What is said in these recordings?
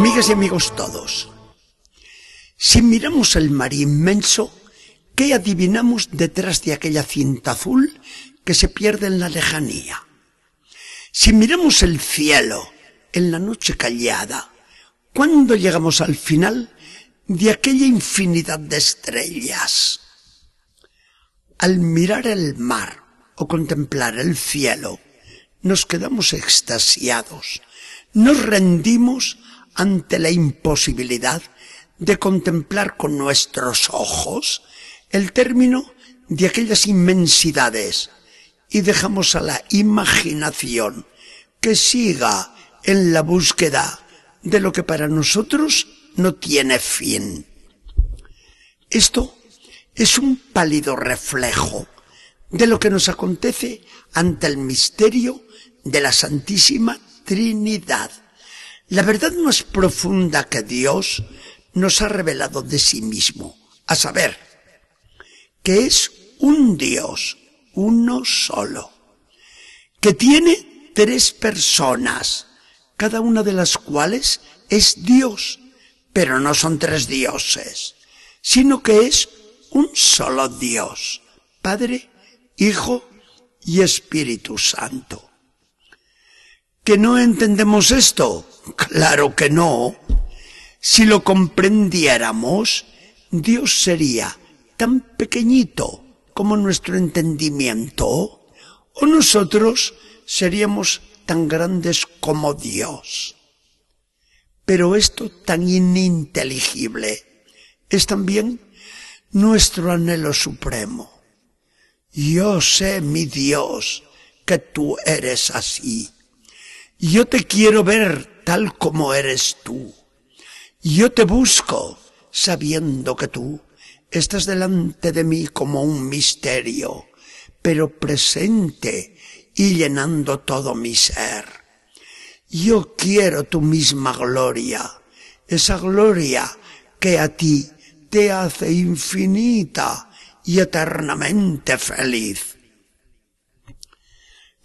Amigas y amigos todos, si miramos el mar inmenso, ¿qué adivinamos detrás de aquella cinta azul que se pierde en la lejanía? Si miramos el cielo en la noche callada, ¿cuándo llegamos al final de aquella infinidad de estrellas? Al mirar el mar o contemplar el cielo, nos quedamos extasiados, nos rendimos ante la imposibilidad de contemplar con nuestros ojos el término de aquellas inmensidades y dejamos a la imaginación que siga en la búsqueda de lo que para nosotros no tiene fin. Esto es un pálido reflejo de lo que nos acontece ante el misterio de la Santísima Trinidad. La verdad más profunda que Dios nos ha revelado de sí mismo, a saber, que es un Dios, uno solo, que tiene tres personas, cada una de las cuales es Dios, pero no son tres dioses, sino que es un solo Dios, Padre, Hijo y Espíritu Santo. ¿Que no entendemos esto? Claro que no. Si lo comprendiéramos, Dios sería tan pequeñito como nuestro entendimiento, o nosotros seríamos tan grandes como Dios. Pero esto tan ininteligible es también nuestro anhelo supremo. Yo sé, mi Dios, que tú eres así yo te quiero ver tal como eres tú. Yo te busco sabiendo que tú estás delante de mí como un misterio, pero presente y llenando todo mi ser. Yo quiero tu misma gloria, esa gloria que a ti te hace infinita y eternamente feliz.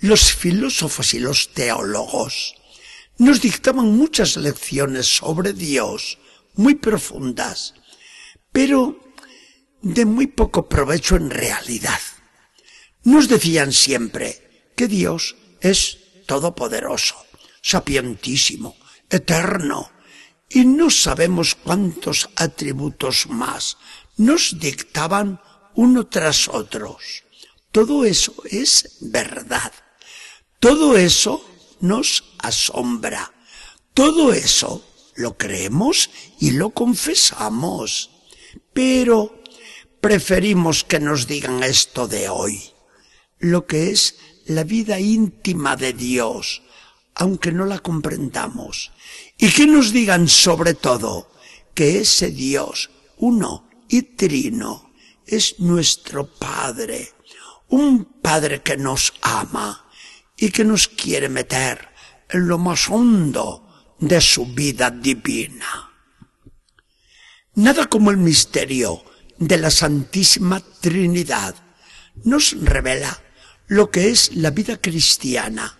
Los filósofos y los teólogos nos dictaban muchas lecciones sobre Dios, muy profundas, pero de muy poco provecho en realidad. Nos decían siempre que Dios es todopoderoso, sapientísimo, eterno, y no sabemos cuántos atributos más nos dictaban uno tras otros. Todo eso es verdad. Todo eso nos asombra. Todo eso lo creemos y lo confesamos. Pero preferimos que nos digan esto de hoy, lo que es la vida íntima de Dios, aunque no la comprendamos. Y que nos digan sobre todo que ese Dios, uno y trino, es nuestro Padre, un Padre que nos ama y que nos quiere meter en lo más hondo de su vida divina. Nada como el misterio de la Santísima Trinidad nos revela lo que es la vida cristiana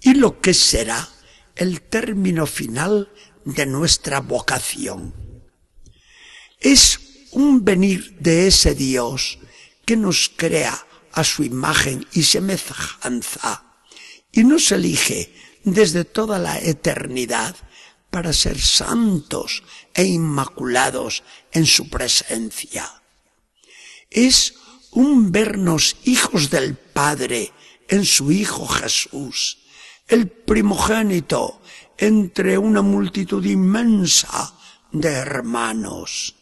y lo que será el término final de nuestra vocación. Es un venir de ese Dios que nos crea a su imagen y semejanza y nos elige desde toda la eternidad para ser santos e inmaculados en su presencia. Es un vernos hijos del Padre en su Hijo Jesús, el primogénito entre una multitud inmensa de hermanos.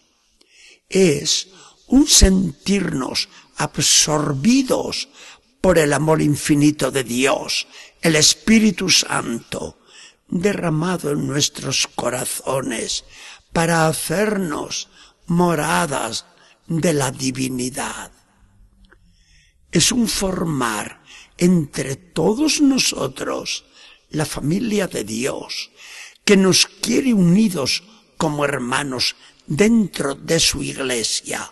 Es un sentirnos absorbidos por el amor infinito de Dios, el Espíritu Santo, derramado en nuestros corazones para hacernos moradas de la divinidad. Es un formar entre todos nosotros la familia de Dios, que nos quiere unidos como hermanos dentro de su iglesia,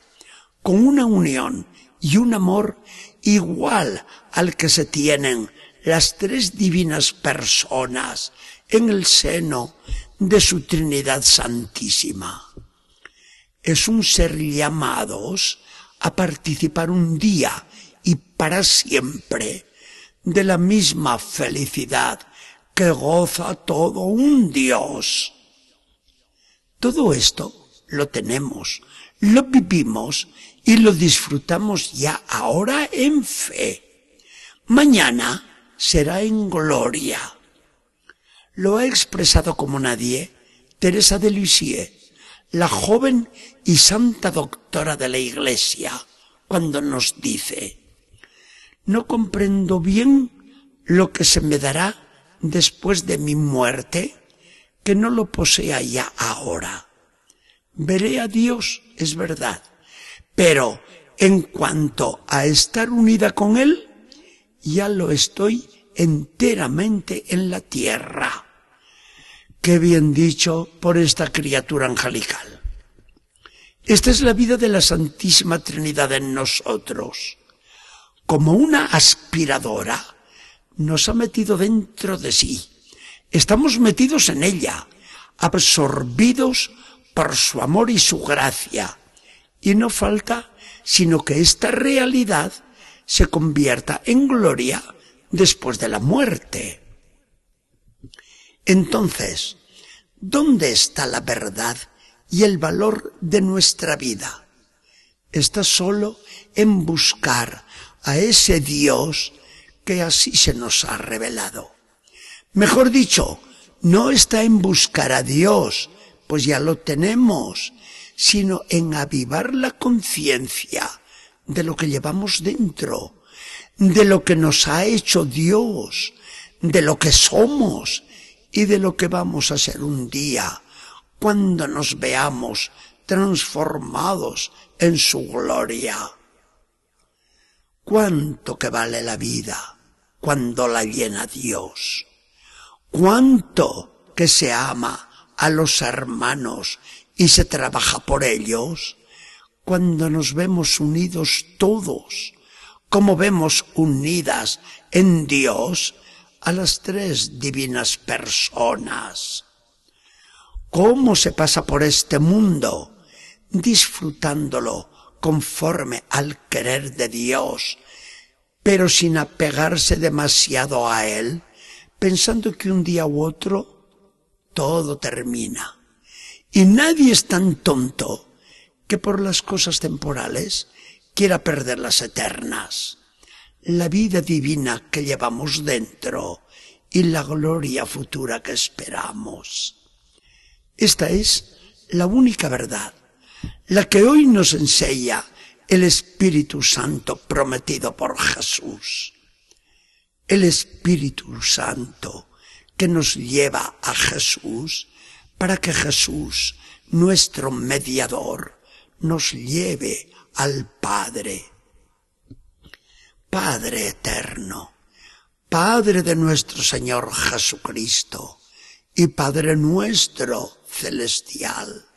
con una unión y un amor igual al que se tienen las tres divinas personas en el seno de su Trinidad Santísima. Es un ser llamados a participar un día y para siempre de la misma felicidad que goza todo un Dios. Todo esto lo tenemos, lo vivimos y lo disfrutamos ya ahora en fe. Mañana será en gloria. Lo ha expresado como nadie Teresa de Lisieux, la joven y santa doctora de la Iglesia, cuando nos dice, no comprendo bien lo que se me dará después de mi muerte, que no lo posea ya ahora. Veré a Dios, es verdad, pero en cuanto a estar unida con Él, ya lo estoy enteramente en la tierra. Qué bien dicho por esta criatura angelical. Esta es la vida de la Santísima Trinidad en nosotros. Como una aspiradora, nos ha metido dentro de sí. Estamos metidos en ella, absorbidos por su amor y su gracia. Y no falta sino que esta realidad se convierta en gloria después de la muerte. Entonces, ¿dónde está la verdad y el valor de nuestra vida? Está solo en buscar a ese Dios que así se nos ha revelado. Mejor dicho, no está en buscar a Dios, pues ya lo tenemos, sino en avivar la conciencia de lo que llevamos dentro, de lo que nos ha hecho Dios, de lo que somos y de lo que vamos a ser un día cuando nos veamos transformados en su gloria. Cuánto que vale la vida cuando la llena Dios. Cuánto que se ama a los hermanos y se trabaja por ellos cuando nos vemos unidos todos, como vemos unidas en Dios a las tres divinas personas. ¿Cómo se pasa por este mundo disfrutándolo conforme al querer de Dios, pero sin apegarse demasiado a Él, pensando que un día u otro todo termina. Y nadie es tan tonto que por las cosas temporales quiera perder las eternas. La vida divina que llevamos dentro y la gloria futura que esperamos. Esta es la única verdad la que hoy nos enseña el Espíritu Santo prometido por Jesús. El Espíritu Santo que nos lleva a Jesús para que Jesús, nuestro mediador, nos lleve al Padre. Padre eterno, Padre de nuestro Señor Jesucristo y Padre nuestro celestial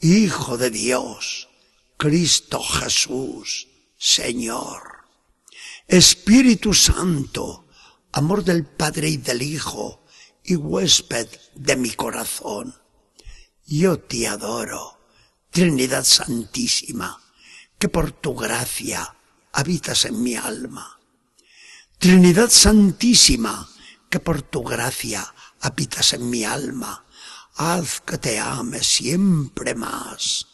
Hijo de Dios, Cristo Jesús, Señor. Espíritu Santo, amor del Padre y del Hijo, y huésped de mi corazón. Yo te adoro, Trinidad Santísima, que por tu gracia habitas en mi alma. Trinidad Santísima, que por tu gracia habitas en mi alma haz que te ame siempre más.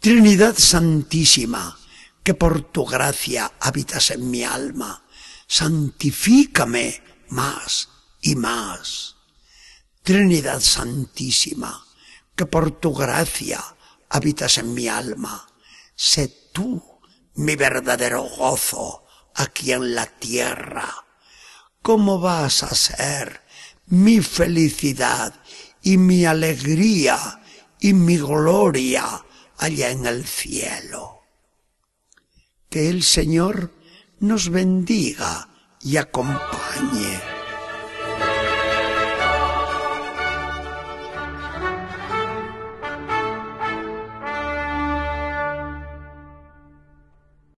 Trinidad Santísima, que por tu gracia habitas en mi alma, santifícame más y más. Trinidad Santísima, que por tu gracia habitas en mi alma, sé tú mi verdadero gozo aquí en la tierra. ¿Cómo vas a ser mi felicidad y mi alegría y mi gloria allá en el cielo. Que el Señor nos bendiga y acompañe.